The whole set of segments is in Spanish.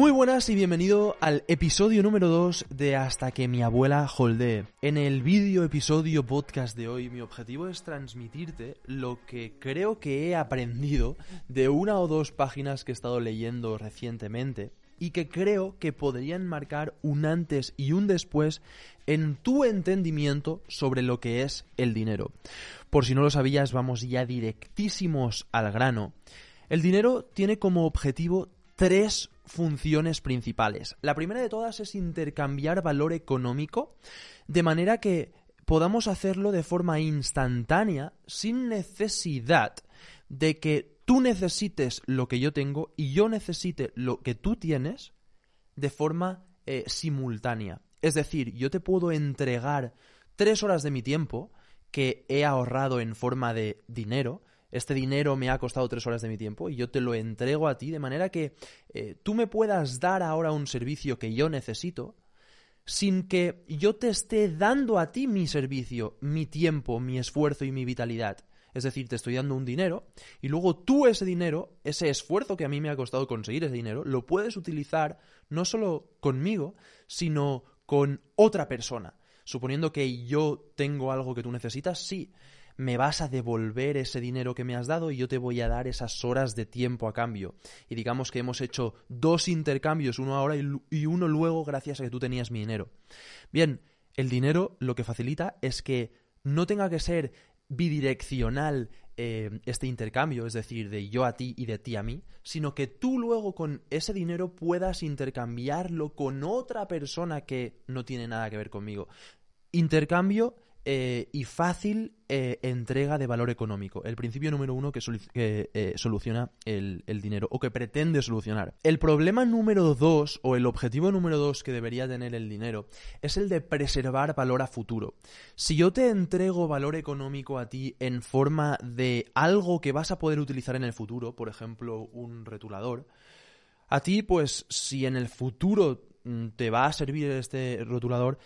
Muy buenas y bienvenido al episodio número 2 de Hasta que mi abuela holdee. En el vídeo episodio podcast de hoy mi objetivo es transmitirte lo que creo que he aprendido de una o dos páginas que he estado leyendo recientemente y que creo que podrían marcar un antes y un después en tu entendimiento sobre lo que es el dinero. Por si no lo sabías, vamos ya directísimos al grano. El dinero tiene como objetivo tres funciones principales. La primera de todas es intercambiar valor económico de manera que podamos hacerlo de forma instantánea sin necesidad de que tú necesites lo que yo tengo y yo necesite lo que tú tienes de forma eh, simultánea. Es decir, yo te puedo entregar tres horas de mi tiempo que he ahorrado en forma de dinero. Este dinero me ha costado tres horas de mi tiempo y yo te lo entrego a ti de manera que eh, tú me puedas dar ahora un servicio que yo necesito sin que yo te esté dando a ti mi servicio, mi tiempo, mi esfuerzo y mi vitalidad. Es decir, te estoy dando un dinero y luego tú ese dinero, ese esfuerzo que a mí me ha costado conseguir ese dinero, lo puedes utilizar no solo conmigo, sino con otra persona. Suponiendo que yo tengo algo que tú necesitas, sí, me vas a devolver ese dinero que me has dado y yo te voy a dar esas horas de tiempo a cambio. Y digamos que hemos hecho dos intercambios, uno ahora y uno luego gracias a que tú tenías mi dinero. Bien, el dinero lo que facilita es que no tenga que ser bidireccional eh, este intercambio, es decir, de yo a ti y de ti a mí, sino que tú luego con ese dinero puedas intercambiarlo con otra persona que no tiene nada que ver conmigo. Intercambio eh, y fácil eh, entrega de valor económico. El principio número uno que, eh, soluciona el, dinero o que pretende solucionar. El problema número dos o el objetivo número dos que debería tener el dinero es el de preservar valor a futuro. Si yo te entrego valor económico a ti en forma de algo que vas a poder utilizar en el futuro, por ejemplo, un retulador, a ti, pues, si en el futuro mm, te va a servir este rotulador,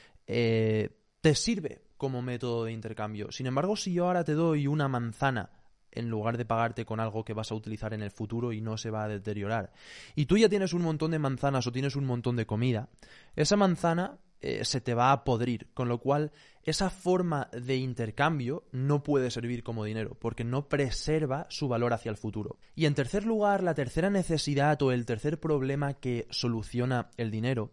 te sirve como método de intercambio. Sin embargo, si yo ahora te doy una manzana en lugar de pagarte con algo que vas a utilizar en el futuro y no se va a deteriorar, y tú ya tienes un montón de manzanas o tienes un montón de comida, esa manzana eh, se te va a podrir, con lo cual esa forma de intercambio no puede servir como dinero, porque no preserva su valor hacia el futuro. Y en tercer lugar, la tercera necesidad o el tercer problema que soluciona el dinero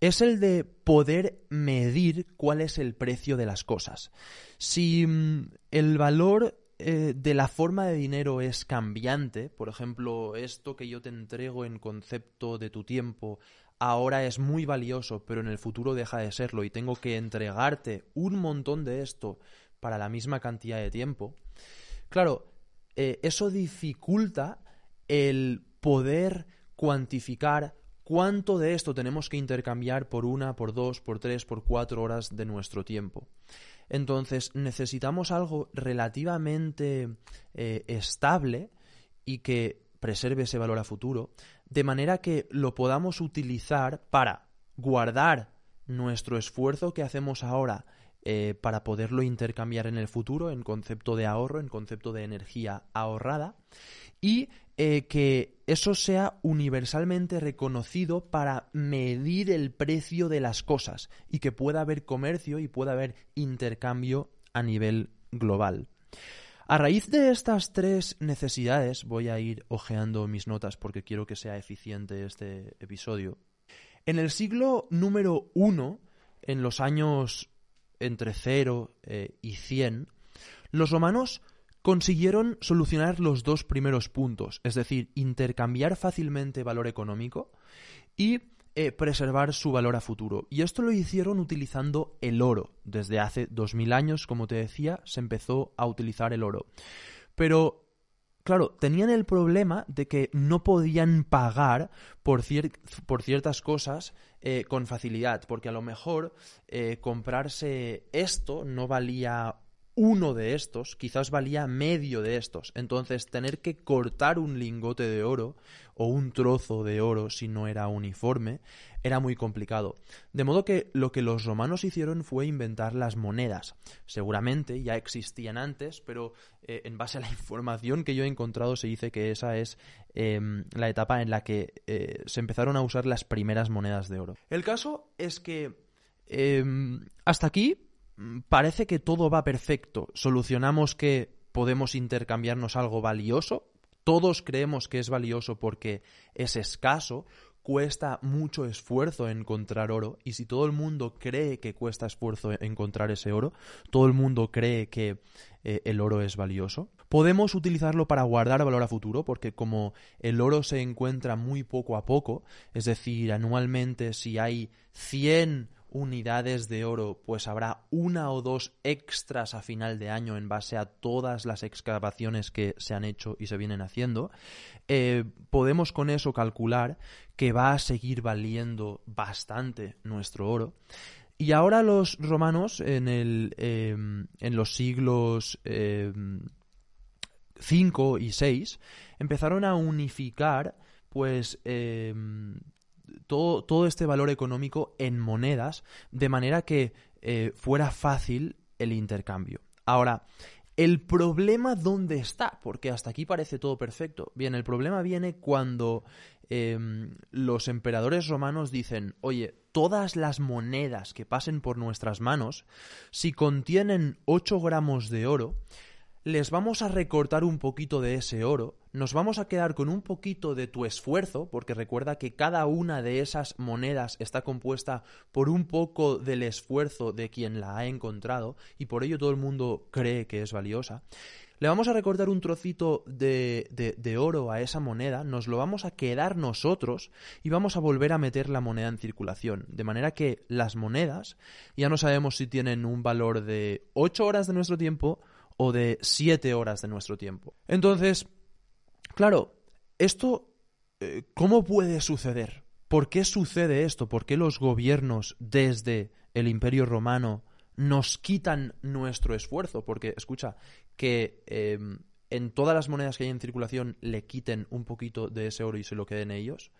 es el de poder medir cuál es el precio de las cosas. Si mm, el valor eh, de la forma de dinero es cambiante, por ejemplo, esto que yo te entrego en concepto de tu tiempo ahora es muy valioso, pero en el futuro deja de serlo y tengo que entregarte un montón de esto para la misma cantidad de tiempo, claro, eh, eso dificulta el poder cuantificar ¿Cuánto de esto tenemos que intercambiar por una, por dos, por tres, por cuatro horas de nuestro tiempo? Entonces necesitamos algo relativamente eh, estable y que preserve ese valor a futuro, de manera que lo podamos utilizar para guardar nuestro esfuerzo que hacemos ahora eh, para poderlo intercambiar en el futuro en concepto de ahorro, en concepto de energía ahorrada, y eh, que eso sea universalmente reconocido para medir el precio de las cosas y que pueda haber comercio y pueda haber intercambio a nivel global. A raíz de estas tres necesidades, voy a ir hojeando mis notas porque quiero que sea eficiente este episodio. En el siglo número uno, en los años entre 0 eh, y 100, los romanos consiguieron solucionar los dos primeros puntos, es decir, intercambiar fácilmente valor económico y eh, preservar su valor a futuro. Y esto lo hicieron utilizando el oro. Desde hace 2000 años, como te decía, se empezó a utilizar el oro. Pero claro, tenían el problema de que no podían pagar por, ciertas cosas eh, con facilidad, porque a lo mejor eh, comprarse esto no valía uno de estos quizás valía medio de estos. Entonces, tener que cortar un lingote de oro o un trozo de oro si no era uniforme era muy complicado. De modo que lo que los romanos hicieron fue inventar las monedas. Seguramente ya existían antes, pero eh, en base a la información que yo he encontrado se dice que esa es em, la etapa en la que eh, se empezaron a usar las primeras monedas de oro. El caso es que em, hasta aquí parece que todo va perfecto. Solucionamos que podemos intercambiarnos algo valioso. Todos creemos que es valioso porque es escaso, cuesta mucho esfuerzo encontrar oro y si todo el mundo cree que cuesta esfuerzo encontrar ese oro, todo el mundo cree que eh, el oro es valioso. Podemos utilizarlo para guardar valor a futuro porque como el oro se encuentra muy poco a poco, es decir, anualmente si hay 100 unidades de oro, pues habrá una o dos extras a final de año en base a todas las excavaciones que se han hecho y se vienen haciendo, eh, podemos con eso calcular que va a seguir valiendo bastante nuestro oro. Y ahora los romanos en, el, em, en los siglos 5 em, y 6 empezaron a unificar pues em, todo, todo este valor económico en monedas, de manera que eh, fuera fácil el intercambio. Ahora, ¿el problema dónde está? Porque hasta aquí parece todo perfecto. Bien, el problema viene cuando em, los emperadores romanos dicen, oye, todas las monedas que pasen por nuestras manos, si contienen 8 gramos de oro, les vamos a recortar un poquito de ese oro, nos vamos a quedar con un poquito de tu esfuerzo, porque recuerda que cada una de esas monedas está compuesta por un poco del esfuerzo de quien la ha encontrado, y por ello todo el mundo cree que es valiosa. Le vamos a recortar un trocito de, de, oro a esa moneda, nos lo vamos a quedar nosotros y vamos a volver a meter la moneda en circulación. De manera que las monedas ya no sabemos si tienen un valor de 8 horas de nuestro tiempo o de siete horas de nuestro tiempo. Entonces, claro, esto, eh, ¿cómo puede suceder? ¿Por qué sucede esto? ¿Por qué los gobiernos desde el Imperio Romano nos quitan nuestro esfuerzo? Porque, escucha, que em, en todas las monedas que hay en circulación le quiten un poquito de ese oro y se lo queden ellos.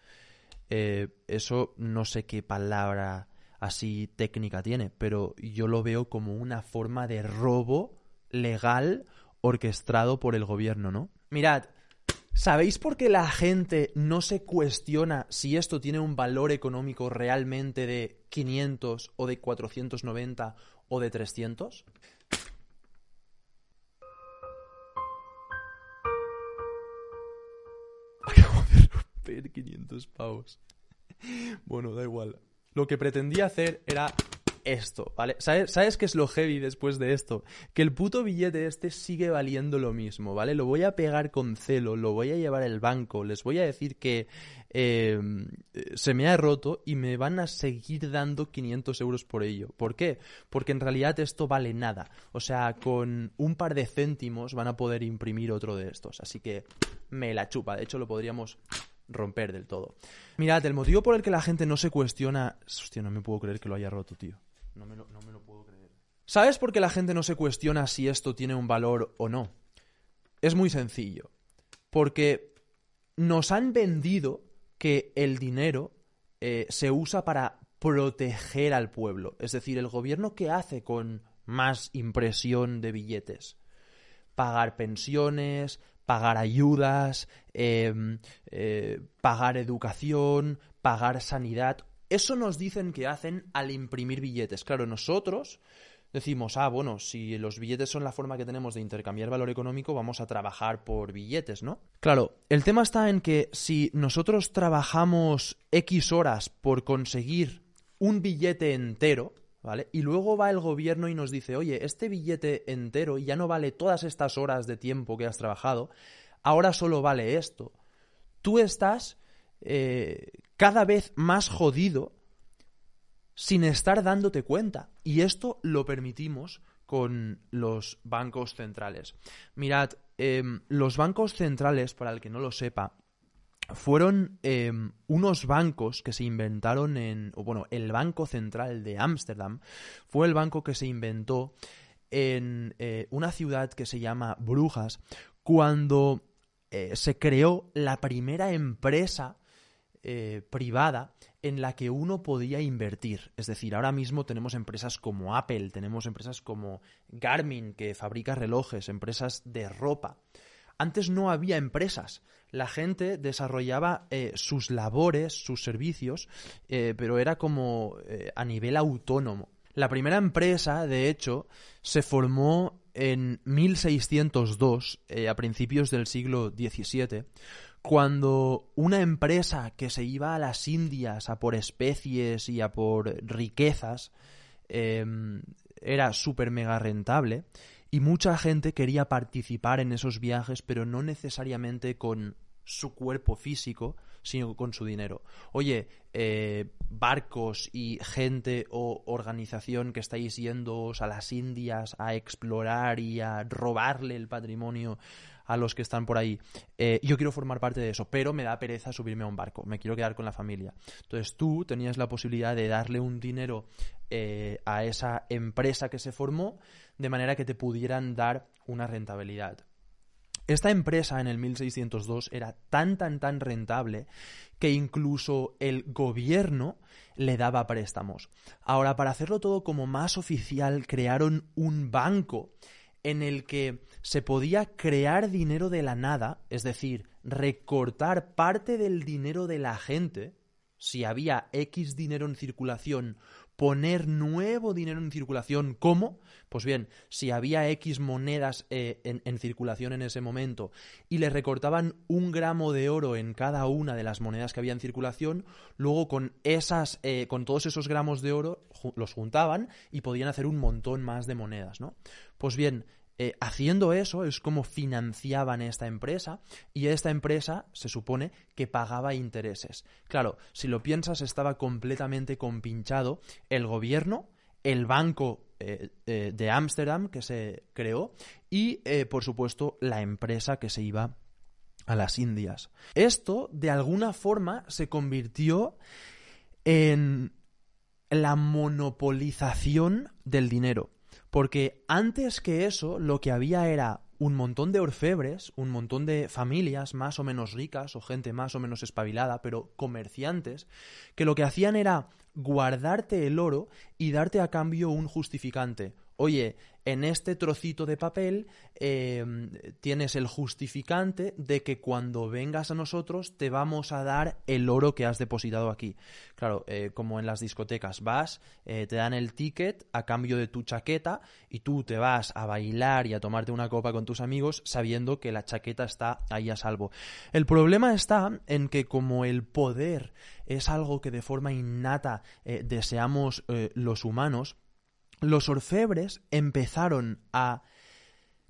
Eh, eso no sé qué palabra así técnica tiene, pero yo lo veo como una forma de robo legal orquestado por el gobierno, ¿no? Mirad, ¿sabéis por qué la gente no se cuestiona si esto tiene un valor económico realmente de 500 o de 490 o de 300? Acabo de romper 500 pavos. Bueno, da igual. Lo que pretendía hacer era esto, ¿vale? ¿Sabes, ¿Sabes qué es lo heavy después de esto? Que el puto billete este sigue valiendo lo mismo, ¿vale? Lo voy a pegar con celo, lo voy a llevar al banco, les voy a decir que eh, se me ha roto y me van a seguir dando 500 euros por ello. ¿Por qué? Porque en realidad esto vale nada. O sea, con un par de céntimos van a poder imprimir otro de estos. Así que me la chupa. De hecho, lo podríamos romper del todo. Mirad, el motivo por el que la gente no se cuestiona... Hostia, no me puedo creer que lo haya roto, tío. No me, lo, puedo creer. ¿Sabes por qué la gente no se cuestiona si esto tiene un valor o no? Es muy sencillo. Porque nos han vendido que el dinero eh, se usa para proteger al pueblo. Es decir, el gobierno que hace con más impresión de billetes. Pagar pensiones, pagar ayudas, em, eh, pagar educación, pagar sanidad. Eso nos dicen que hacen al imprimir billetes. Claro, nosotros decimos, ah, bueno, si los billetes son la forma que tenemos de intercambiar valor económico, vamos a trabajar por billetes, ¿no? Claro, el tema está en que si nosotros trabajamos X horas por conseguir un billete entero, ¿vale? Y luego va el gobierno y nos dice, oye, este billete entero ya no vale todas estas horas de tiempo que has trabajado, ahora solo vale esto. Tú estás eh, cada vez más jodido sin estar dándote cuenta. Y esto lo permitimos con los bancos centrales. Mirad, em, los bancos centrales, para el que no lo sepa, fueron em, unos bancos que se inventaron en, bueno, el Banco Central de Ámsterdam fue el banco que se inventó en eh, una ciudad que se llama Brujas cuando eh, se creó la primera empresa eh, privada en la que uno podía invertir. Es decir, ahora mismo tenemos empresas como Apple, tenemos empresas como Garmin, que fabrica relojes, empresas de ropa. Antes no había empresas. La gente desarrollaba eh, sus labores, sus servicios, eh, pero era como a nivel autónomo. La primera empresa, de hecho, se formó en 1602, a principios del siglo XVII, cuando una empresa que se iba a las Indias a por especies y a por riquezas em, era súper mega rentable y mucha gente quería participar en esos viajes, pero no necesariamente con su cuerpo físico, sino con su dinero. Oye, eh, barcos y gente o organización que estáis yendo a las Indias a explorar y a robarle el patrimonio a los que están por ahí. Eh, yo quiero formar parte de eso, pero me da pereza subirme a un barco, me quiero quedar con la familia. Entonces tú tenías la posibilidad de darle un dinero eh, a esa empresa que se formó de manera que te pudieran dar una rentabilidad. Esta empresa en el 1602 era tan, tan, tan rentable que incluso el gobierno le daba préstamos. Ahora, para hacerlo todo como más oficial, crearon un banco en el que se podía crear dinero de la nada, es decir, recortar parte del dinero de la gente, si había X dinero en circulación poner nuevo dinero en circulación. ¿Cómo? Pues bien, si había X monedas eh, en, circulación en ese momento y le recortaban un gramo de oro en cada una de las monedas que había en circulación, luego con esas, eh, con todos esos gramos de oro los juntaban y podían hacer un montón más de monedas, ¿no? Pues bien, eh, haciendo eso es como financiaban esta empresa y esta empresa se supone que pagaba intereses. Claro, si lo piensas estaba completamente compinchado el gobierno, el banco eh, eh, de Ámsterdam que se creó y por supuesto la empresa que se iba a las Indias. Esto de alguna forma se convirtió en la monopolización del dinero. Porque antes que eso, lo que había era un montón de orfebres, un montón de familias más o menos ricas o gente más o menos espabilada, pero comerciantes, que lo que hacían era guardarte el oro y darte a cambio un justificante. Oye, en este trocito de papel em, tienes el justificante de que cuando vengas a nosotros te vamos a dar el oro que has depositado aquí. Claro, eh, como en las discotecas, vas, eh, te dan el ticket a cambio de tu chaqueta y tú te vas a bailar y a tomarte una copa con tus amigos sabiendo que la chaqueta está ahí a salvo. El problema está en que como el poder es algo que de forma innata eh, deseamos los humanos, los orfebres empezaron a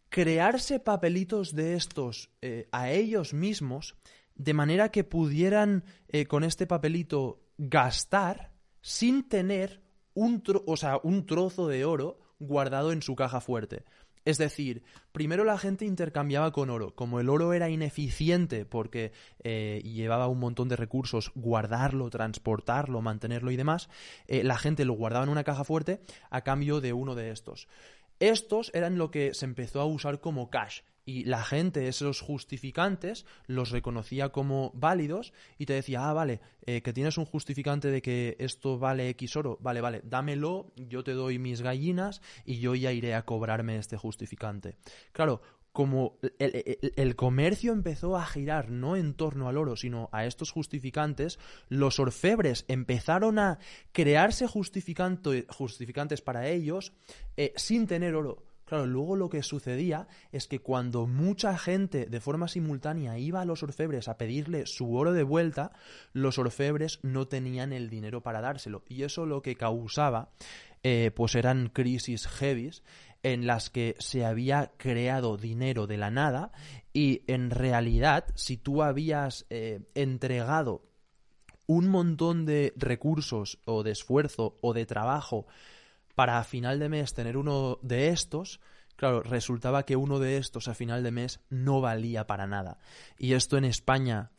crearse papelitos de estos eh, a ellos mismos de manera que pudieran eh, con este papelito gastar sin tener un, o sea, un trozo de oro guardado en su caja fuerte. Es decir, primero la gente intercambiaba con oro. Como el oro era ineficiente porque eh, llevaba un montón de recursos, guardarlo, transportarlo, mantenerlo y demás, eh, la gente lo guardaba en una caja fuerte a cambio de uno de estos. Estos eran lo que se empezó a usar como cash y la gente, esos justificantes, los reconocía como válidos y te decía, ah, vale, eh, que tienes un justificante de que esto vale X oro, vale, vale, dámelo, yo te doy mis gallinas y yo ya iré a cobrarme este justificante. Claro, como el, comercio empezó a girar no en torno al oro, sino a estos justificantes, los orfebres empezaron a crearse justificantes para ellos eh, sin tener oro. Claro, luego lo que sucedía es que cuando mucha gente de forma simultánea iba a los orfebres a pedirle su oro de vuelta, los orfebres no tenían el dinero para dárselo. Y eso lo que causaba, eh, pues eran crisis heavies en las que se había creado dinero de la nada y en realidad si tú habías eh, entregado un montón de recursos o de esfuerzo o de trabajo para a final de mes tener uno de estos, claro, resultaba que uno de estos a final de mes no valía para nada. Y esto en España,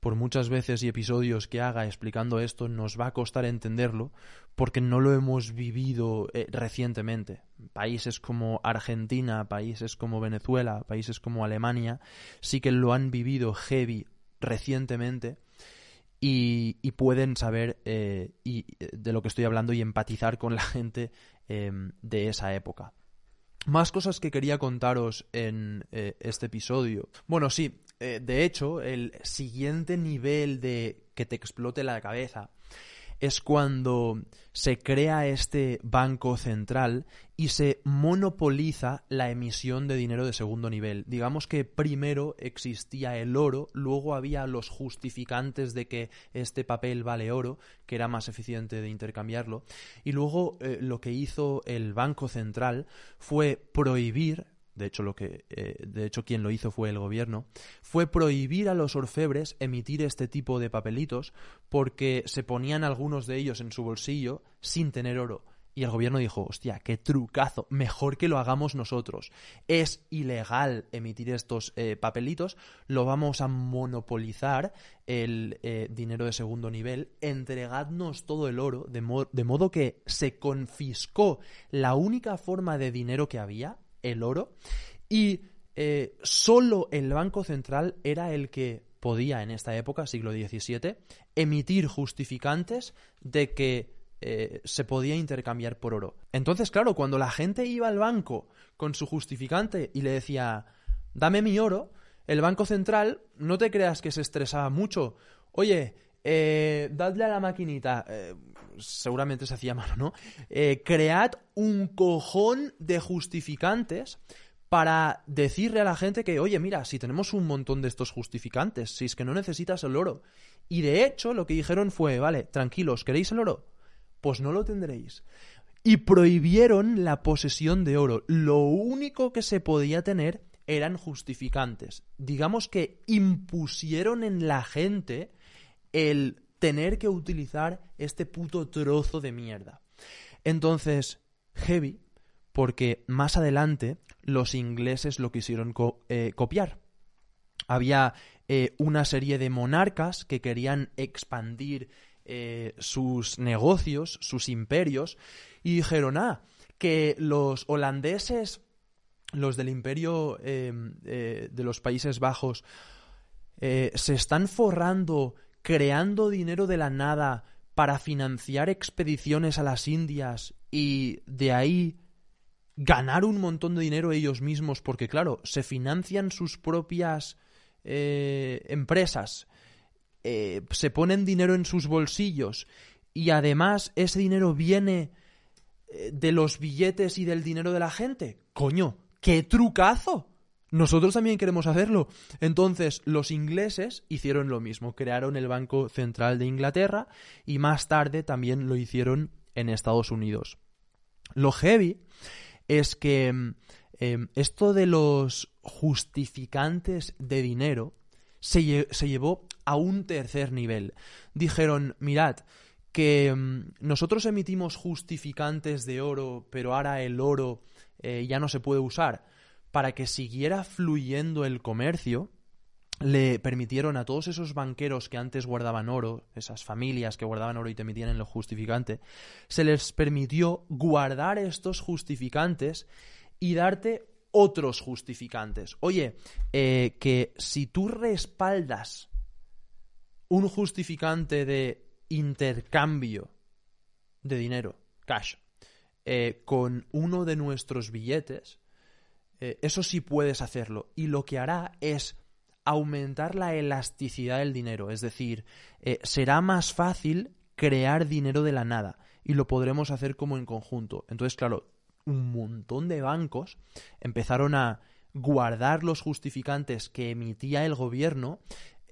por muchas veces y episodios que haga explicando esto, nos va a costar entenderlo porque no lo hemos vivido eh, recientemente. Países como Argentina, países como Venezuela, países como Alemania, sí que lo han vivido heavy recientemente y, pueden saber eh, y, de lo que estoy hablando y empatizar con la gente em, de esa época. Más cosas que quería contaros en eh, este episodio. Bueno, sí, eh, de hecho, el siguiente nivel de que te explote la cabeza es cuando se crea este banco central y se monopoliza la emisión de dinero de segundo nivel. Digamos que primero existía el oro, luego había los justificantes de que este papel vale oro, que era más eficiente de intercambiarlo, y luego eh, lo que hizo el Banco Central fue prohibir de hecho lo que eh, de hecho quien lo hizo fue el gobierno fue prohibir a los orfebres emitir este tipo de papelitos porque se ponían algunos de ellos en su bolsillo sin tener oro. Y el gobierno dijo, hostia, qué trucazo, mejor que lo hagamos nosotros. Es ilegal emitir estos eh, papelitos, lo vamos a monopolizar el eh, dinero de segundo nivel, entregadnos todo el oro, de, de modo que se confiscó la única forma de dinero que había, el oro, y eh, solo el Banco Central era el que podía en esta época, siglo XVII, emitir justificantes de que eh, se podía intercambiar por oro. Entonces, claro, cuando la gente iba al banco con su justificante y le decía, dame mi oro, el Banco Central, no te creas que se estresaba mucho. Oye, eh, dadle a la maquinita, eh, seguramente se hacía mano, ¿no? Eh, cread un cojón de justificantes para decirle a la gente que, oye, mira, si tenemos un montón de estos justificantes, si es que no necesitas el oro. Y de hecho, lo que dijeron fue, vale, tranquilos, ¿queréis el oro? Pues no lo tendréis. Y prohibieron la posesión de oro. Lo único que se podía tener eran justificantes. Digamos que impusieron en la gente el tener que utilizar este puto trozo de mierda. Entonces, heavy, porque más adelante los ingleses lo quisieron eh, copiar. Había eh, una serie de monarcas que querían expandir eh, sus negocios, sus imperios, y dijeron, ah, que los holandeses, los del imperio de los Países Bajos, se están forrando creando dinero de la nada para financiar expediciones a las Indias y de ahí ganar un montón de dinero ellos mismos, porque claro, se financian sus propias eh, empresas, eh, se ponen dinero en sus bolsillos y además ese dinero viene eh, de los billetes y del dinero de la gente. Coño, qué trucazo. Nosotros también queremos hacerlo. Entonces, los ingleses hicieron lo mismo, crearon el Banco Central de Inglaterra y más tarde también lo hicieron en Estados Unidos. Lo heavy es que em, esto de los justificantes de dinero se, se, llevó a un tercer nivel. Dijeron, mirad, que em, nosotros emitimos justificantes de oro, pero ahora el oro eh, ya no se puede usar para que siguiera fluyendo el comercio, le permitieron a todos esos banqueros que antes guardaban oro, esas familias que guardaban oro y te emitían en lo justificante, se les permitió guardar estos justificantes y darte otros justificantes. Oye, eh, que si tú respaldas un justificante de intercambio de dinero, cash, eh, con uno de nuestros billetes, eh, eso sí puedes hacerlo. Y lo que hará es aumentar la elasticidad del dinero. Es decir, eh, será más fácil crear dinero de la nada. Y lo podremos hacer como en conjunto. Entonces, claro, un montón de bancos empezaron a guardar los justificantes que emitía el gobierno.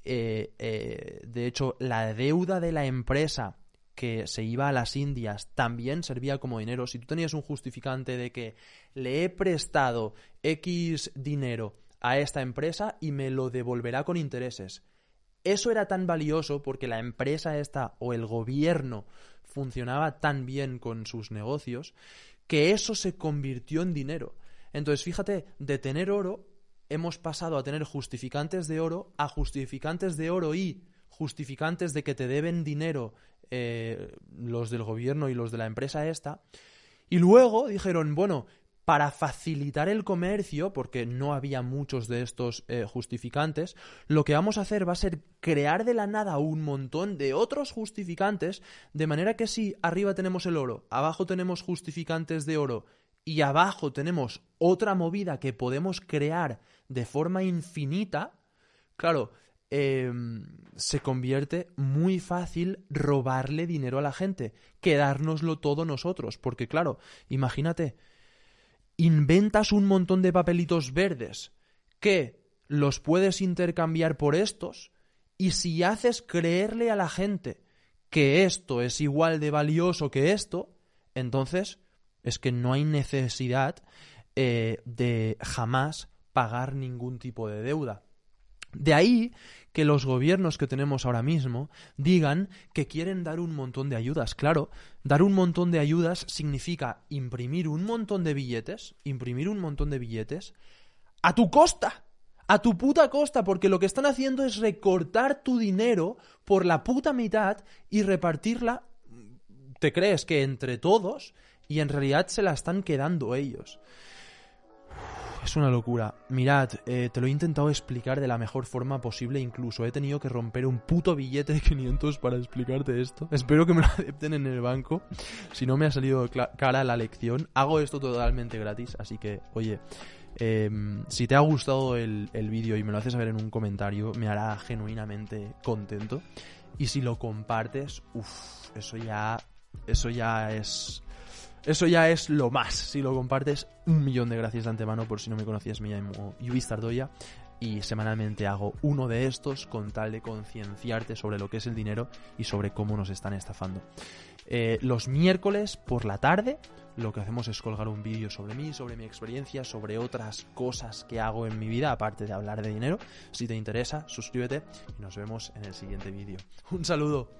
Eh, de hecho, la deuda de la empresa que se iba a las Indias también servía como dinero. Si tú tenías un justificante de que le he prestado X dinero a esta empresa y me lo devolverá con intereses. Eso era tan valioso porque la empresa esta o el gobierno funcionaba tan bien con sus negocios que eso se convirtió en dinero. Entonces, fíjate, de tener oro hemos pasado a tener justificantes de oro a justificantes de oro y justificantes de que te deben dinero eh, los del gobierno y los de la empresa esta. Y luego dijeron, bueno, para facilitar el comercio, porque no había muchos de estos eh, justificantes, lo que vamos a hacer va a ser crear de la nada un montón de otros justificantes, de manera que si arriba tenemos el oro, abajo tenemos justificantes de oro y abajo tenemos otra movida que podemos crear de forma infinita, claro, em, se convierte muy fácil robarle dinero a la gente, quedárnoslo todo nosotros, porque claro, imagínate, inventas un montón de papelitos verdes que los puedes intercambiar por estos y si haces creerle a la gente que esto es igual de valioso que esto, entonces es que no hay necesidad eh, de jamás pagar ningún tipo de deuda. De ahí que los gobiernos que tenemos ahora mismo digan que quieren dar un montón de ayudas. Claro, dar un montón de ayudas significa imprimir un montón de billetes, imprimir un montón de billetes a tu costa. A tu puta costa, porque lo que están haciendo es recortar tu dinero por la puta mitad y repartirla, te crees que entre todos, y en realidad se la están quedando ellos es una locura. Mirad, eh, te lo he intentado explicar de la mejor forma posible, incluso he tenido que romper un puto billete de 500 para explicarte esto. Espero que me lo acepten en el banco, si no me ha salido cara la lección. Hago esto totalmente gratis, así que, oye, em, si te ha gustado el, el vídeo y me lo haces saber en un comentario, me hará genuinamente contento. Y si lo compartes, uff, eso ya, eso ya es eso ya es lo más. Si lo compartes, un millón de gracias de antemano por si no me conocías, me llamo Yubis Tardoya y semanalmente hago uno de estos con tal de concienciarte sobre lo que es el dinero y sobre cómo nos están estafando. Eh, los miércoles por la tarde lo que hacemos es colgar un vídeo sobre mí, sobre mi experiencia, sobre otras cosas que hago en mi vida, aparte de hablar de dinero. Si te interesa, suscríbete y nos vemos en el siguiente vídeo. Un saludo.